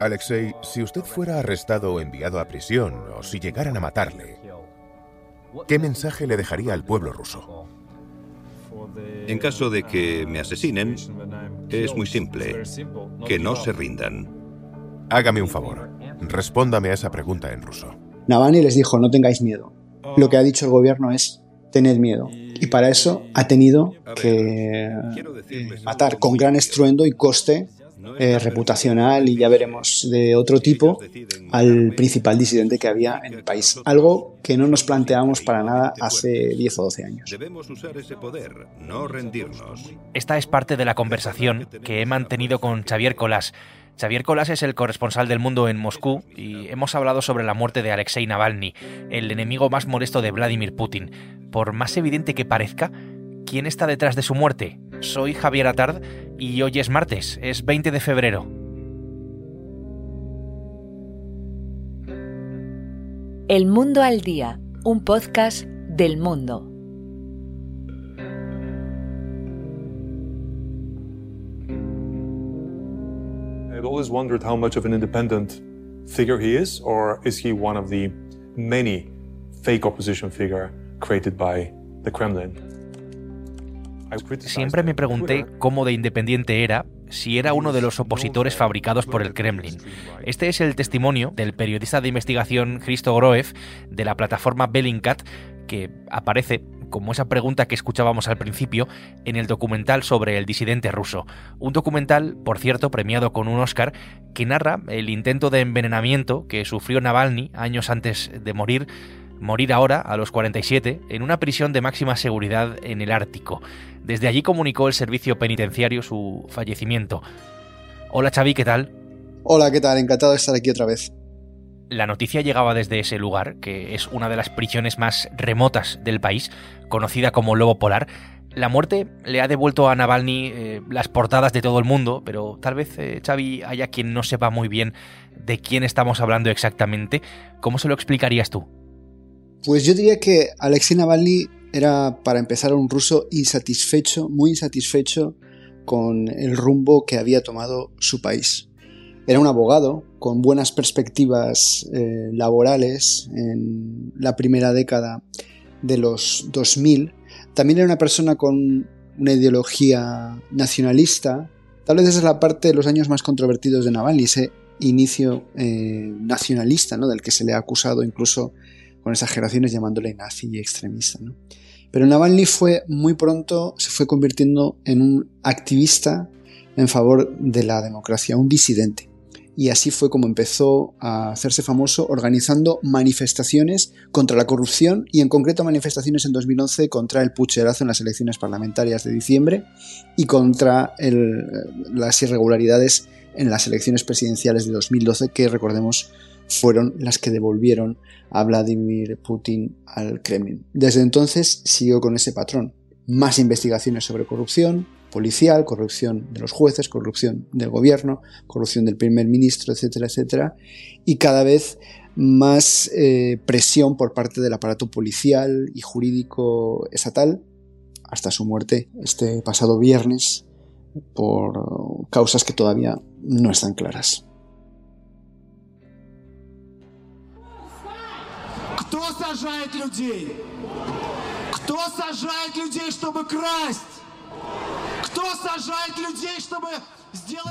Alexei, si usted fuera arrestado o enviado a prisión, o si llegaran a matarle, ¿qué mensaje le dejaría al pueblo ruso? En caso de que me asesinen, es muy simple, que no se rindan. Hágame un favor, respóndame a esa pregunta en ruso. Navalny les dijo, no tengáis miedo. Lo que ha dicho el gobierno es, tened miedo. Y para eso ha tenido que matar con gran estruendo y coste eh, reputacional y ya veremos de otro tipo al principal disidente que había en el país. Algo que no nos planteamos para nada hace 10 o 12 años. Debemos usar ese poder, no rendirnos. Esta es parte de la conversación que he mantenido con Xavier Colás. Xavier Colás es el corresponsal del mundo en Moscú y hemos hablado sobre la muerte de Alexei Navalny, el enemigo más molesto de Vladimir Putin. Por más evidente que parezca, ¿quién está detrás de su muerte? Soy Javier Atard y hoy es martes, es 20 de febrero. El Mundo al Día, un podcast del mundo. I've always wondered how much of an independent figure he is, or is he one of the many fake opposition figure created by the Kremlin? Siempre me pregunté cómo de independiente era, si era uno de los opositores fabricados por el Kremlin. Este es el testimonio del periodista de investigación Christo Groev de la plataforma Bellingcat, que aparece como esa pregunta que escuchábamos al principio en el documental sobre el disidente ruso. Un documental, por cierto, premiado con un Oscar, que narra el intento de envenenamiento que sufrió Navalny años antes de morir morir ahora, a los 47, en una prisión de máxima seguridad en el Ártico. Desde allí comunicó el servicio penitenciario su fallecimiento. Hola Xavi, ¿qué tal? Hola, ¿qué tal? Encantado de estar aquí otra vez. La noticia llegaba desde ese lugar, que es una de las prisiones más remotas del país, conocida como Lobo Polar. La muerte le ha devuelto a Navalny eh, las portadas de todo el mundo, pero tal vez, eh, Xavi, haya quien no sepa muy bien de quién estamos hablando exactamente. ¿Cómo se lo explicarías tú? Pues yo diría que Alexei Navalny era, para empezar, un ruso insatisfecho, muy insatisfecho con el rumbo que había tomado su país. Era un abogado con buenas perspectivas eh, laborales en la primera década de los 2000. También era una persona con una ideología nacionalista. Tal vez esa es la parte de los años más controvertidos de Navalny, ese inicio eh, nacionalista, ¿no? del que se le ha acusado incluso con exageraciones llamándole nazi y extremista. Pero Navalny fue muy pronto, se fue convirtiendo en un activista en favor de la democracia, un disidente. Y así fue como empezó a hacerse famoso organizando manifestaciones contra la corrupción y en concreto manifestaciones en 2011 contra el pucherazo en las elecciones parlamentarias de diciembre y contra las irregularidades en las elecciones presidenciales de 2012 que recordemos fueron las que devolvieron a Vladimir Putin al Kremlin. Desde entonces siguió con ese patrón. Más investigaciones sobre corrupción policial, corrupción de los jueces, corrupción del gobierno, corrupción del primer ministro, etcétera, etcétera, y cada vez más eh, presión por parte del aparato policial y jurídico estatal hasta su muerte este pasado viernes por causas que todavía no están claras.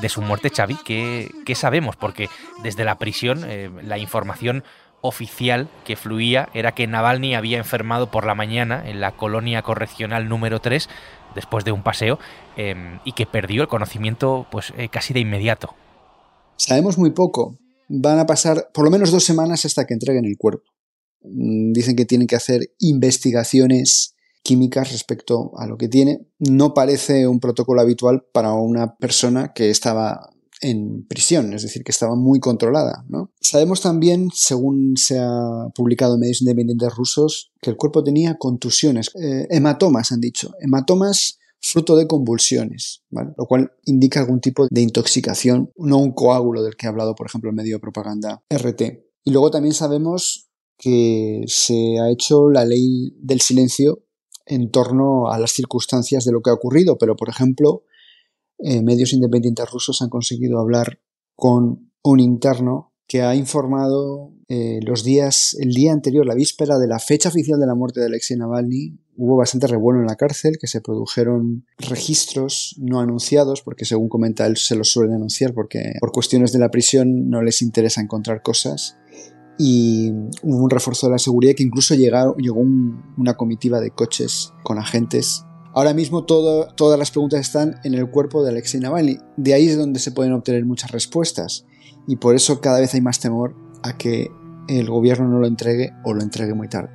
De su muerte, Xavi, ¿qué, ¿qué, sabemos? Porque desde la prisión eh, la información oficial que fluía era que Navalny había enfermado por la mañana en la colonia correccional número 3 después de un paseo em, y que perdió el conocimiento pues eh, casi de inmediato. Sabemos muy poco. Van a pasar por lo menos dos semanas hasta que entreguen el cuerpo. Mm, dicen que tienen que hacer investigaciones químicas respecto a lo que tiene. No parece un protocolo habitual para una persona que estaba en prisión, es decir, que estaba muy controlada. Sabemos también, según se ha publicado en medios independientes rusos, que el cuerpo tenía contusiones, eh, hematomas han dicho, hematomas fruto de convulsiones, lo cual indica algún tipo de intoxicación, no un coágulo del que ha hablado, por ejemplo, el medio de propaganda RT. Y luego también sabemos que se ha hecho la ley del silencio en torno a las circunstancias de lo que ha ocurrido, pero por ejemplo, eh, medios independientes rusos han conseguido hablar con un interno que ha informado eh, los días, el día anterior, la víspera de la fecha oficial de la muerte de Alexei Navalny, hubo bastante revuelo en la cárcel, que se produjeron registros no anunciados, porque según comenta él se los suelen anunciar, porque por cuestiones de la prisión no les interesa encontrar cosas Y hubo un refuerzo de la seguridad que incluso llegó, llegó una comitiva de coches con agentes. Ahora mismo todas las preguntas están en el cuerpo de Alexei Navalny. De ahí es donde se pueden obtener muchas respuestas. Y por eso cada vez hay más temor a que el gobierno no lo entregue o lo entregue muy tarde.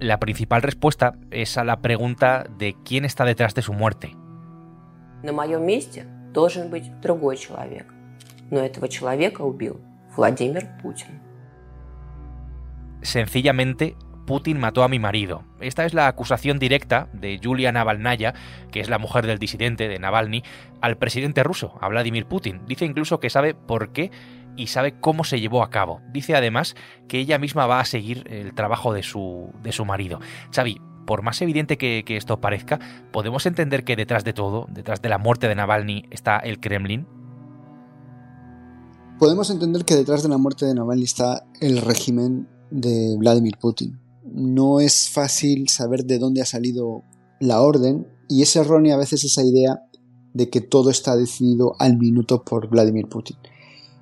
La principal respuesta es a la pregunta de quién está detrás de su muerte. На моем месте должен быть другой человек. Но этого человека убил Владимир Путин. Sencillamente, Putin mató a mi marido. Esta es la acusación directa de Yulia Navalnaya, que es la mujer del disidente de Navalny, al presidente ruso, a Vladimir Putin. Dice incluso que sabe por qué y sabe cómo se llevó a cabo. Dice además que ella misma va a seguir el trabajo de su, de su marido. Xavi, por más evidente que, que esto parezca, ¿podemos entender que detrás de todo, detrás de la muerte de Navalny, está el Kremlin? Podemos entender que detrás de la muerte de Navalny está el régimen de Vladimir Putin. No es fácil saber de dónde ha salido la orden y es errónea a veces esa idea de que todo está decidido al minuto por Vladimir Putin.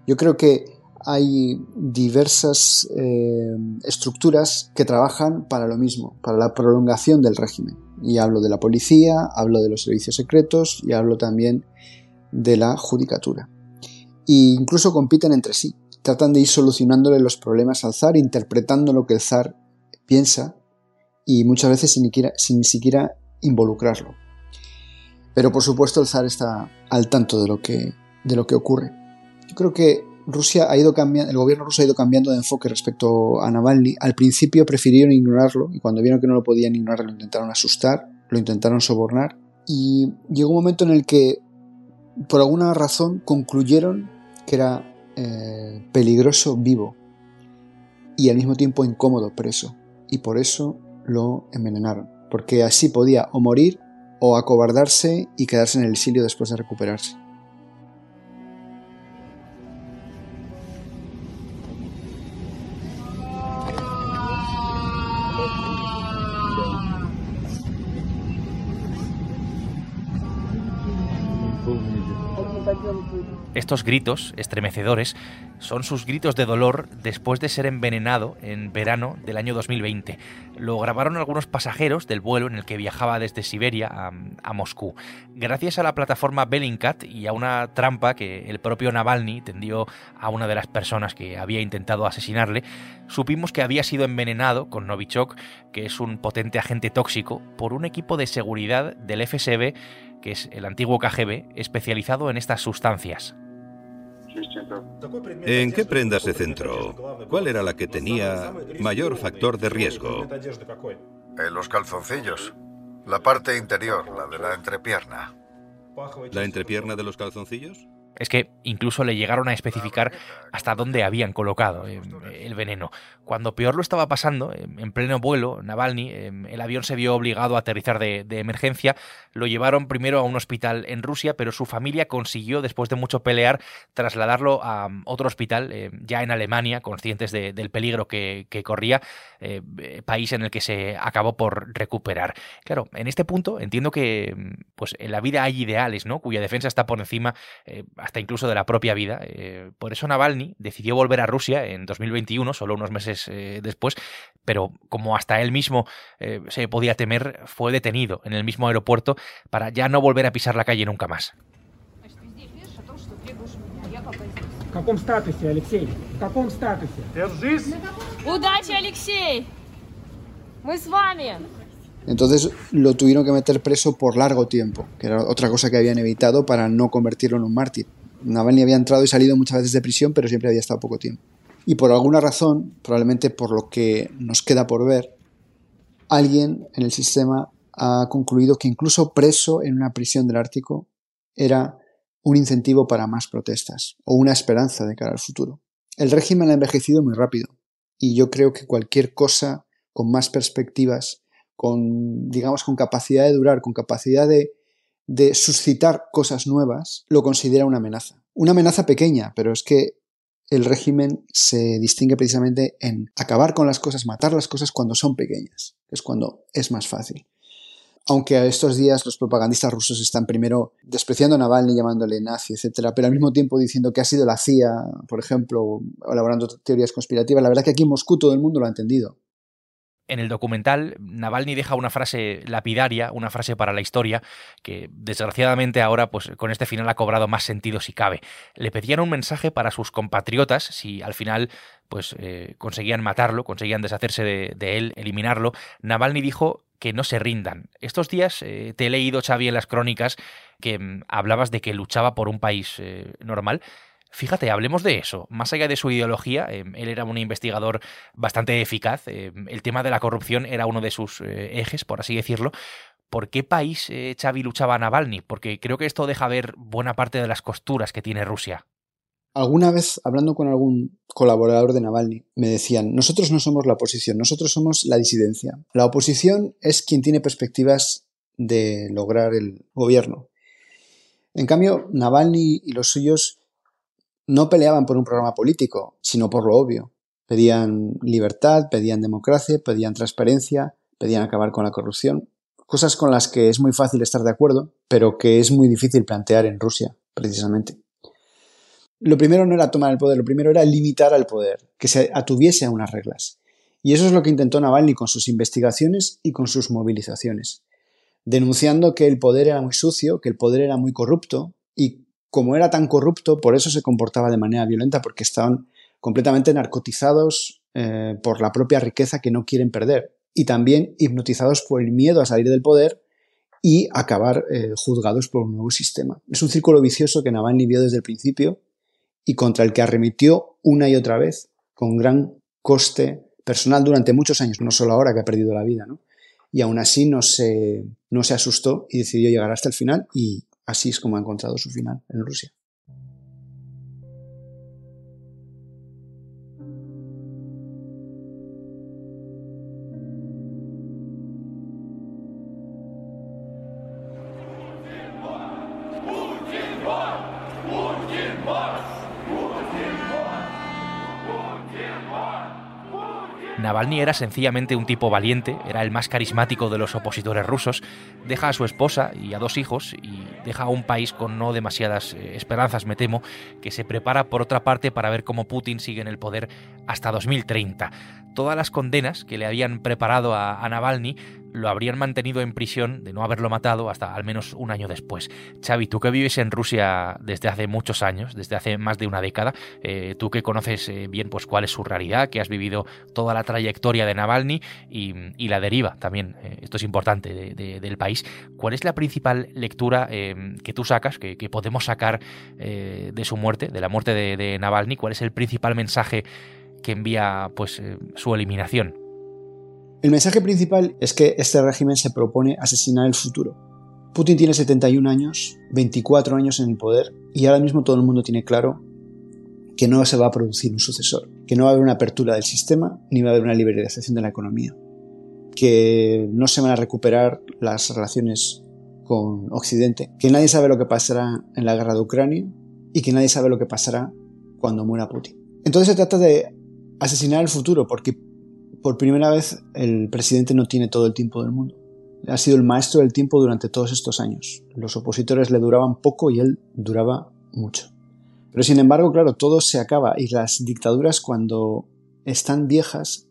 Yo creo que hay diversas eh, estructuras que trabajan para lo mismo, para la prolongación del régimen. Y hablo de la policía, hablo de los servicios secretos y hablo también de la judicatura. E incluso compiten entre sí. Tratan de ir solucionándole los problemas al zar, interpretando lo que el zar piensa y muchas veces sin, sin ni siquiera involucrarlo. Pero por supuesto el zar está al tanto de lo que, de lo que ocurre. Yo creo que Rusia ha ido cambiando, el gobierno ruso ha ido cambiando de enfoque respecto a Navalny. Al principio prefirieron ignorarlo y cuando vieron que no lo podían ignorar lo intentaron asustar, lo intentaron sobornar y llegó un momento en el que por alguna razón concluyeron que era eh, peligroso vivo y al mismo tiempo incómodo preso y por eso lo envenenaron porque así podía o morir o acobardarse y quedarse en el exilio después de recuperarse. Estos gritos estremecedores son sus gritos de dolor después de ser envenenado en verano del año 2020. Lo grabaron algunos pasajeros del vuelo en el que viajaba desde Siberia a, Moscú. Gracias a la plataforma Bellingcat y a una trampa que el propio Navalny tendió a una de las personas que había intentado asesinarle, supimos que había sido envenenado con Novichok, que es un potente agente tóxico, por un equipo de seguridad del FSB que es el antiguo KGB, especializado en estas sustancias. ¿En qué prenda se centró? ¿Cuál era la que tenía mayor factor de riesgo? En los calzoncillos. La parte interior, la de la entrepierna. ¿La entrepierna de los calzoncillos? Es que incluso le llegaron a especificar hasta dónde habían colocado eh, el veneno. Cuando peor lo estaba pasando, en pleno vuelo, Navalny, eh, el avión se vio obligado a aterrizar de, emergencia, lo llevaron primero a un hospital en Rusia, pero su familia consiguió, después de mucho pelear, trasladarlo a um, otro hospital, eh, ya en Alemania, conscientes del peligro que, corría, país en el que se acabó por recuperar. Claro, en este punto entiendo que pues, en la vida hay ideales, ¿no? cuya defensa está por encima hasta incluso de la propia vida. Eh, por eso Navalny decidió volver a Rusia en 2021, solo unos meses eh, después, pero como hasta él mismo eh, se podía temer, fue detenido en el mismo aeropuerto para ya no volver a pisar la calle nunca más. Entonces lo tuvieron que meter preso por largo tiempo, que era otra cosa que habían evitado para no convertirlo en un mártir. Navalny había entrado y salido muchas veces de prisión, pero siempre había estado poco tiempo. Y por alguna razón, probablemente por lo que nos queda por ver, alguien en el sistema ha concluido que incluso preso en una prisión del Ártico era un incentivo para más protestas o una esperanza de cara al futuro. El régimen ha envejecido muy rápido y yo creo que cualquier cosa con más perspectivas con, digamos, con capacidad de durar, con capacidad de de suscitar cosas nuevas, lo considera una amenaza. Una amenaza pequeña, pero es que el régimen se distingue precisamente en acabar con las cosas, matar las cosas cuando son pequeñas, es cuando es más fácil. Aunque a estos días los propagandistas rusos están primero despreciando a Navalny, llamándole nazi, etc., pero al mismo tiempo diciendo que ha sido la CIA, por ejemplo, elaborando teorías conspirativas, la verdad que aquí en Moscú todo el mundo lo ha entendido. En el documental, Navalny deja una frase lapidaria, una frase para la historia, que desgraciadamente ahora, pues con este final ha cobrado más sentido si cabe. Le pedían un mensaje para sus compatriotas si al final pues eh, conseguían matarlo, conseguían deshacerse de, él, eliminarlo. Navalny dijo que no se rindan. Estos días eh, te he leído, Xavi, en las crónicas que mm, hablabas de que luchaba por un país eh, normal. Fíjate, hablemos de eso. Más allá de su ideología, em, él era un investigador bastante eficaz. Em, el tema de la corrupción era uno de sus eh, ejes, por así decirlo. ¿Por qué país eh, Xavi luchaba a Navalny? Porque creo que esto deja ver buena parte de las costuras que tiene Rusia. Alguna vez, hablando con algún colaborador de Navalny, me decían, nosotros no somos la oposición, nosotros somos la disidencia. La oposición es quien tiene perspectivas de lograr el gobierno. En cambio, Navalny y los suyos no peleaban por un programa político, sino por lo obvio. Pedían libertad, pedían democracia, pedían transparencia, pedían acabar con la corrupción. Cosas con las que es muy fácil estar de acuerdo, pero que es muy difícil plantear en Rusia, precisamente. Lo primero no era tomar el poder, lo primero era limitar al poder, que se atuviese a unas reglas. Y eso es lo que intentó Navalny con sus investigaciones y con sus movilizaciones, denunciando que el poder era muy sucio, que el poder era muy corrupto y como era tan corrupto, por eso se comportaba de manera violenta, porque estaban completamente narcotizados eh, por la propia riqueza que no quieren perder y también hipnotizados por el miedo a salir del poder y acabar eh, juzgados por un nuevo sistema. Es un círculo vicioso que Navalny vio desde el principio y contra el que arremitió una y otra vez con gran coste personal durante muchos años, no solo ahora que ha perdido la vida, ¿no? Y aún así no se, no se asustó y decidió llegar hasta el final y Así es como ha encontrado su final en Rusia. Navalny era sencillamente un tipo valiente, era el más carismático de los opositores rusos, deja a su esposa y a dos hijos y deja a un país con no demasiadas eh, esperanzas, me temo, que se prepara por otra parte para ver cómo Putin sigue en el poder hasta 2030. Todas las condenas que le habían preparado a, a Navalny lo habrían mantenido en prisión de no haberlo matado hasta al menos un año después. Xavi, tú que vives en Rusia desde hace muchos años, desde hace más de una década, eh, tú que conoces eh, bien pues cuál es su realidad, que has vivido toda la trayectoria de Navalny y, la deriva también, eh, esto es importante, del país, ¿cuál es la principal lectura que tú sacas, que, podemos sacar de su muerte, de la muerte de, de, Navalny? ¿Cuál es el principal mensaje que envía pues su eliminación? El mensaje principal es que este régimen se propone asesinar el futuro. Putin tiene 71 años, 24 años en el poder y ahora mismo todo el mundo tiene claro que no se va a producir un sucesor, que no va a haber una apertura del sistema ni va a haber una liberalización de la economía, que no se van a recuperar las relaciones con Occidente, que nadie sabe lo que pasará en la guerra de Ucrania y que nadie sabe lo que pasará cuando muera Putin. Entonces se trata de asesinar el futuro porque por primera vez el presidente no tiene todo el tiempo del mundo. Ha sido el maestro del tiempo durante todos estos años. Los opositores le duraban poco y él duraba mucho. Pero sin embargo, claro, todo se acaba y las dictaduras cuando están viejas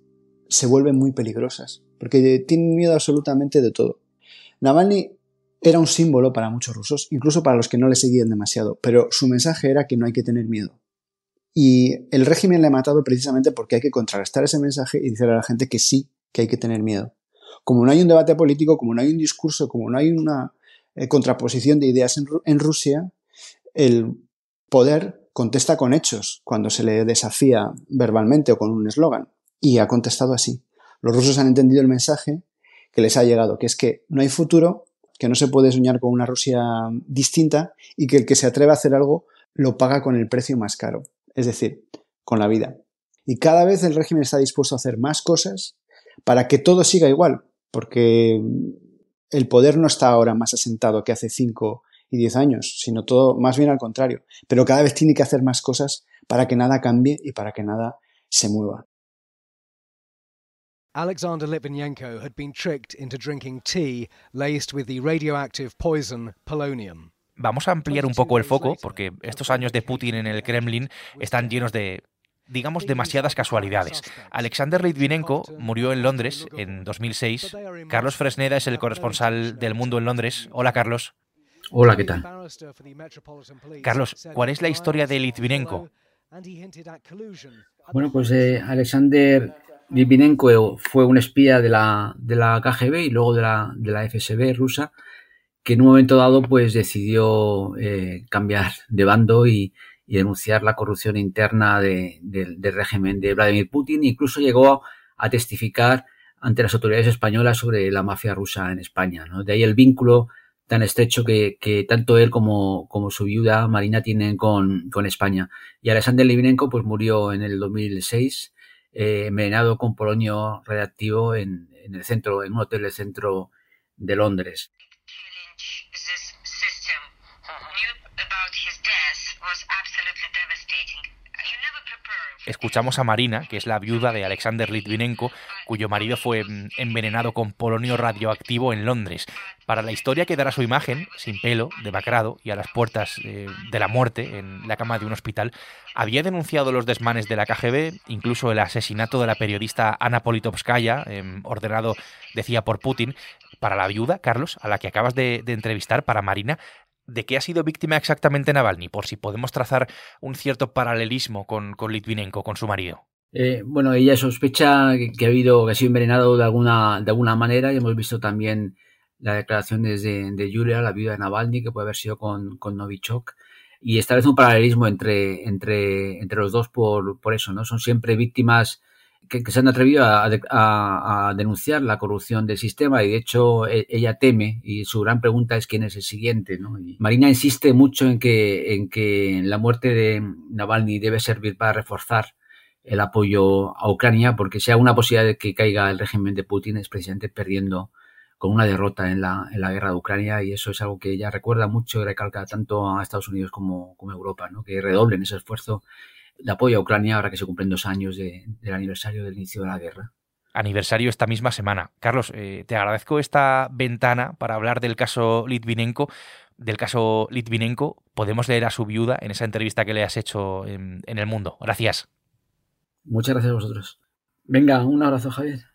se vuelven muy peligrosas, porque tienen miedo absolutamente de todo. Navalny era un símbolo para muchos rusos, incluso para los que no le seguían demasiado, pero su mensaje era que no hay que tener miedo. Y el régimen le ha matado precisamente porque hay que contrarrestar ese mensaje y decirle a la gente que sí, que hay que tener miedo. Como no hay un debate político, como no hay un discurso, como no hay una eh, contraposición de ideas en, Rusia, el poder contesta con hechos cuando se le desafía verbalmente o con un eslogan. Y ha contestado así. Los rusos han entendido el mensaje que les ha llegado, que es que no hay futuro, que no se puede soñar con una Rusia distinta y que el que se atreve a hacer algo lo paga con el precio más caro es decir, con la vida. Y cada vez el régimen está dispuesto a hacer más cosas para que todo siga igual, porque el poder no está ahora más asentado que hace 5 y 10 años, sino todo más bien al contrario. Pero cada vez tiene que hacer más cosas para que nada cambie y para que nada se mueva. Alexander Litvinenko had been tricked into drinking tea laced with the radioactive poison polonium. Vamos a ampliar un poco el foco porque estos años de Putin en el Kremlin están llenos de digamos, demasiadas casualidades. Alexander Litvinenko murió en Londres en 2006. Carlos Fresneda es el corresponsal del Mundo en Londres. Hola, Carlos. Hola, ¿qué tal? Carlos, ¿cuál es la historia de Litvinenko? Bueno, pues eh, Alexander Litvinenko fue un espía de la, de la KGB y luego de la, de la FSB rusa, que en un momento dado pues decidió eh, cambiar de bando y, denunciar la corrupción interna del régimen de Vladimir Putin. Incluso llegó a testificar ante las autoridades españolas sobre la mafia rusa en España. De ahí el vínculo tan estrecho que, tanto él como, como, su viuda Marina tienen con, con España. Y Alexander Litvinenko pues murió en el 2006 eh, envenenado con polonio radiactivo en, en, el centro, en un hotel del centro de Londres. Escuchamos a Marina, que es la viuda de Alexander Litvinenko, cuyo marido fue mm, envenenado con polonio radioactivo en Londres. Para la historia quedará su imagen, sin pelo, demacrado y a las puertas eh, de la muerte en la cama de un hospital. Había denunciado los desmanes de la KGB, incluso el asesinato de la periodista Ana Politovskaya, em, ordenado, decía, por Putin. Para la viuda, Carlos, a la que acabas de entrevistar, para Marina, ¿De qué ha sido víctima exactamente Navalny? Por si podemos trazar un cierto paralelismo con, Litvinenko, con su marido. Eh, bueno, ella sospecha que, ha habido, que ha sido envenenado de alguna, de alguna manera y hemos visto también las declaraciones de, Yulia, la viuda de Navalny, que puede haber sido con, con Novichok. Y establece un paralelismo entre, entre, entre los dos por, por eso, ¿no? Son siempre víctimas que, se han atrevido a, denunciar la corrupción del sistema y de hecho e, ella teme y su gran pregunta es quién es el siguiente. ¿no? Marina insiste mucho en que, en que la muerte de Navalny debe servir para reforzar el apoyo a Ucrania porque sea una posibilidad de que caiga el régimen de Putin es precisamente perdiendo con una derrota en la, en la guerra de Ucrania y eso es algo que ella recuerda mucho y recalca tanto a Estados Unidos como, como a Europa, ¿no? que redoblen ese esfuerzo de apoyo a Ucrania ahora que se cumplen dos años del aniversario del inicio de la guerra. Aniversario esta misma semana. Carlos, eh, te agradezco esta ventana para hablar del caso Litvinenko. Del caso Litvinenko, podemos leer a su viuda en esa entrevista que le has hecho en, en El Mundo. Gracias. Muchas gracias a vosotros. Venga, un abrazo, Javier.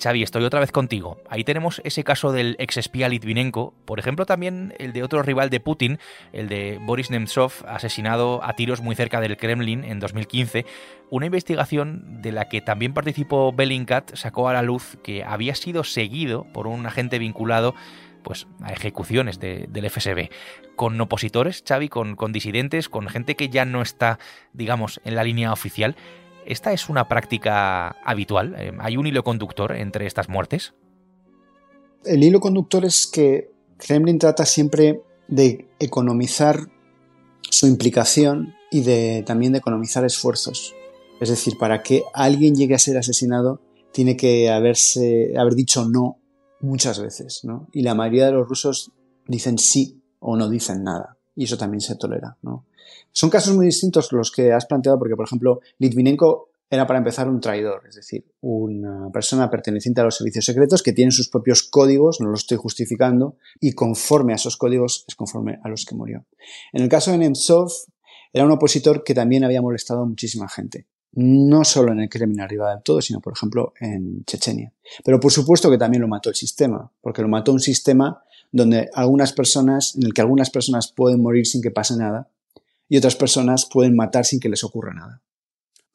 Xavi, estoy otra vez contigo. Ahí tenemos ese caso del exespía Litvinenko, por ejemplo también el de otro rival de Putin, el de Boris Nemtsov, asesinado a tiros muy cerca del Kremlin en 2015. Una investigación de la que también participó Bellingcat sacó a la luz que había sido seguido por un agente vinculado pues a ejecuciones del FSB, con opositores, Xavi, con, con disidentes, con gente que ya no está, digamos, en la línea oficial. ¿Esta es una práctica habitual? Eh, ¿Hay un hilo conductor entre estas muertes? El hilo conductor es que Kremlin trata siempre de economizar su implicación y de, también de economizar esfuerzos. Es decir, para que alguien llegue a ser asesinado tiene que haberse, haber dicho no muchas veces, ¿no? Y la mayoría de los rusos dicen sí o no dicen nada. Y eso también se tolera, ¿no? Son casos muy distintos los que has planteado porque, por ejemplo, Litvinenko era para empezar un traidor, es decir, una persona perteneciente a los servicios secretos que tiene sus propios códigos, no lo estoy justificando, y conforme a esos códigos es conforme a los que murió. En el caso de Nemtsov, era un opositor que también había molestado a muchísima gente. No solo en el Kremlin arriba del todo, sino, por ejemplo, en Chechenia. Pero por supuesto que también lo mató el sistema, porque lo mató un sistema donde algunas personas, en el que algunas personas pueden morir sin que pase nada, y otras personas pueden matar sin que les ocurra nada.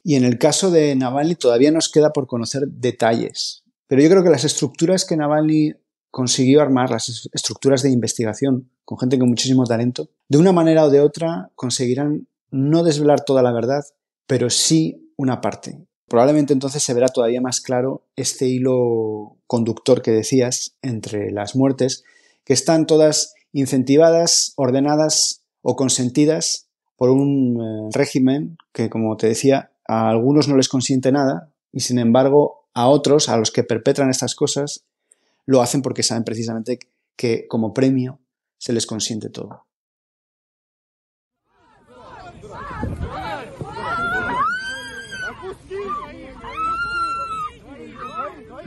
Y en el caso de Navalny todavía nos queda por conocer detalles, pero yo creo que las estructuras que Navalny consiguió armar, las estructuras de investigación con gente con muchísimo talento, de una manera o de otra conseguirán no desvelar toda la verdad, pero sí una parte. Probablemente entonces se verá todavía más claro este hilo conductor que decías entre las muertes, que están todas incentivadas, ordenadas o consentidas por un eh, régimen que, como te decía, a algunos no les consiente nada y sin embargo a otros, a los que perpetran estas cosas, lo hacen porque saben precisamente que como premio se les consiente todo.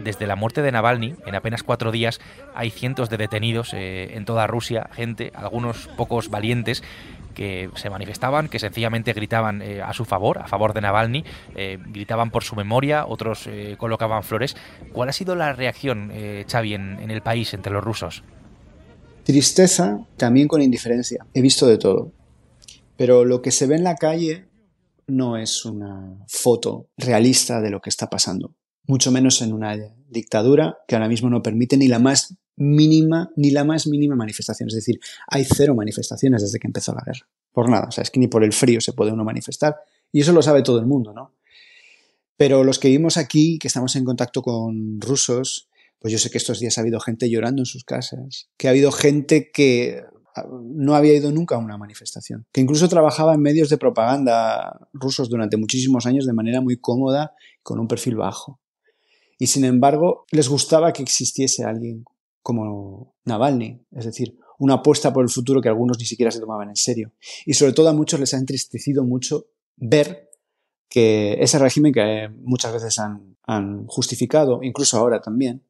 Desde la muerte de Navalny, en apenas cuatro días, hay cientos de detenidos eh, en toda Rusia, gente, algunos pocos valientes, que se manifestaban, que sencillamente gritaban eh, a su favor, a favor de Navalny, eh, gritaban por su memoria, otros colocaban flores. ¿Cuál ha sido la reacción, Xavi, en el país entre los rusos? Tristeza, también con indiferencia. He visto de todo. Pero lo que se ve en la calle no es una foto realista de lo que está pasando mucho menos en una dictadura que ahora mismo no permite ni la más mínima, ni la más mínima manifestación. Es decir, hay cero manifestaciones desde que empezó la guerra. Por nada. O sea, es que ni por el frío se puede uno manifestar. Y eso lo sabe todo el mundo, ¿no? Pero los que vivimos aquí, que estamos en contacto con rusos, pues yo sé que estos días ha habido gente llorando en sus casas, que ha habido gente que no había ido nunca a una manifestación, que incluso trabajaba en medios de propaganda rusos durante muchísimos años de manera muy cómoda, con un perfil bajo y sin embargo les gustaba que existiese alguien como Navalny, es decir, una apuesta por el futuro que algunos ni siquiera se tomaban en serio. Y sobre todo a muchos les ha entristecido mucho ver que ese régimen que muchas veces han, justificado, incluso ahora también,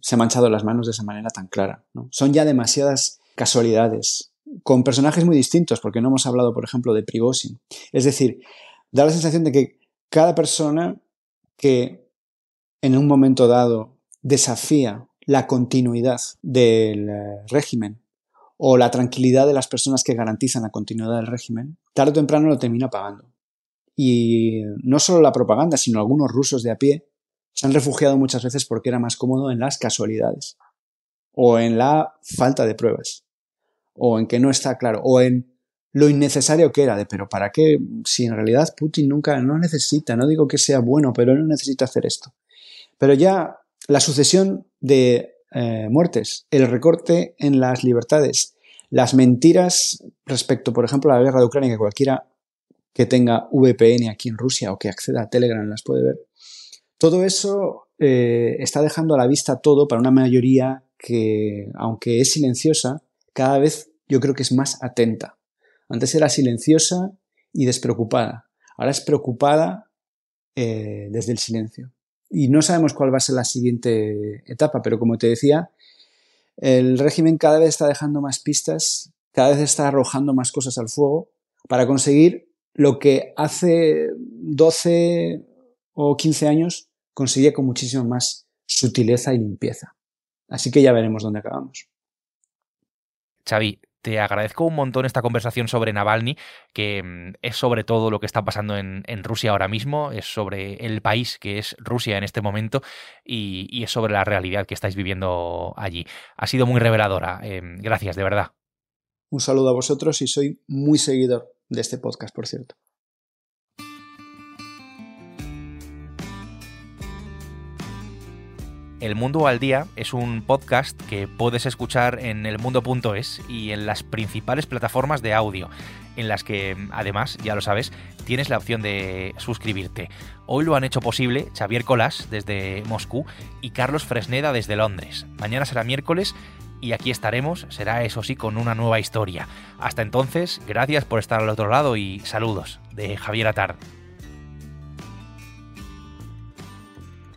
se ha manchado las manos de esa manera tan clara. Son ya demasiadas casualidades, con personajes muy distintos, porque no hemos hablado, por ejemplo, de Prigozhin. Es decir, da la sensación de que cada persona que en un momento dado desafía la continuidad del eh, régimen o la tranquilidad de las personas que garantizan la continuidad del régimen, tarde o temprano lo termina pagando. Y no solo la propaganda, sino algunos rusos de a pie se han refugiado muchas veces porque era más cómodo en las casualidades, o en la falta de pruebas, o en que no está claro, o en lo innecesario que era de, pero ¿para qué? Si en realidad Putin nunca no necesita, no digo que sea bueno, pero no necesita hacer esto. Pero ya la sucesión de eh, muertes, el recorte en las libertades, las mentiras respecto, por ejemplo, a la guerra de Ucrania, que cualquiera que tenga VPN aquí en Rusia o que acceda a Telegram las puede ver, todo eso eh, está dejando a la vista todo para una mayoría que, aunque es silenciosa, cada vez yo creo que es más atenta. Antes era silenciosa y despreocupada. Ahora es preocupada eh, desde el silencio y no sabemos cuál va a ser la siguiente etapa, pero como te decía, el régimen cada vez está dejando más pistas, cada vez está arrojando más cosas al fuego para conseguir lo que hace 12 o 15 años conseguía con muchísima más sutileza y limpieza. Así que ya veremos dónde acabamos. Xavi, te agradezco un montón esta conversación sobre Navalny, que mm, es sobre todo lo que está pasando en, Rusia ahora mismo, es sobre el país que es Rusia en este momento y, es sobre la realidad que estáis viviendo allí. Ha sido muy reveladora. Em, gracias, de verdad. Un saludo a vosotros y soy muy seguidor de este podcast, por cierto. El Mundo al Día es un podcast que puedes escuchar en elmundo.es y en las principales plataformas de audio, en las que además, ya lo sabes, tienes la opción de suscribirte. Hoy lo han hecho posible Xavier Colas desde Moscú y Carlos Fresneda desde Londres. Mañana será miércoles y aquí estaremos, será eso sí, con una nueva historia. Hasta entonces, gracias por estar al otro lado y saludos de Javier Atar.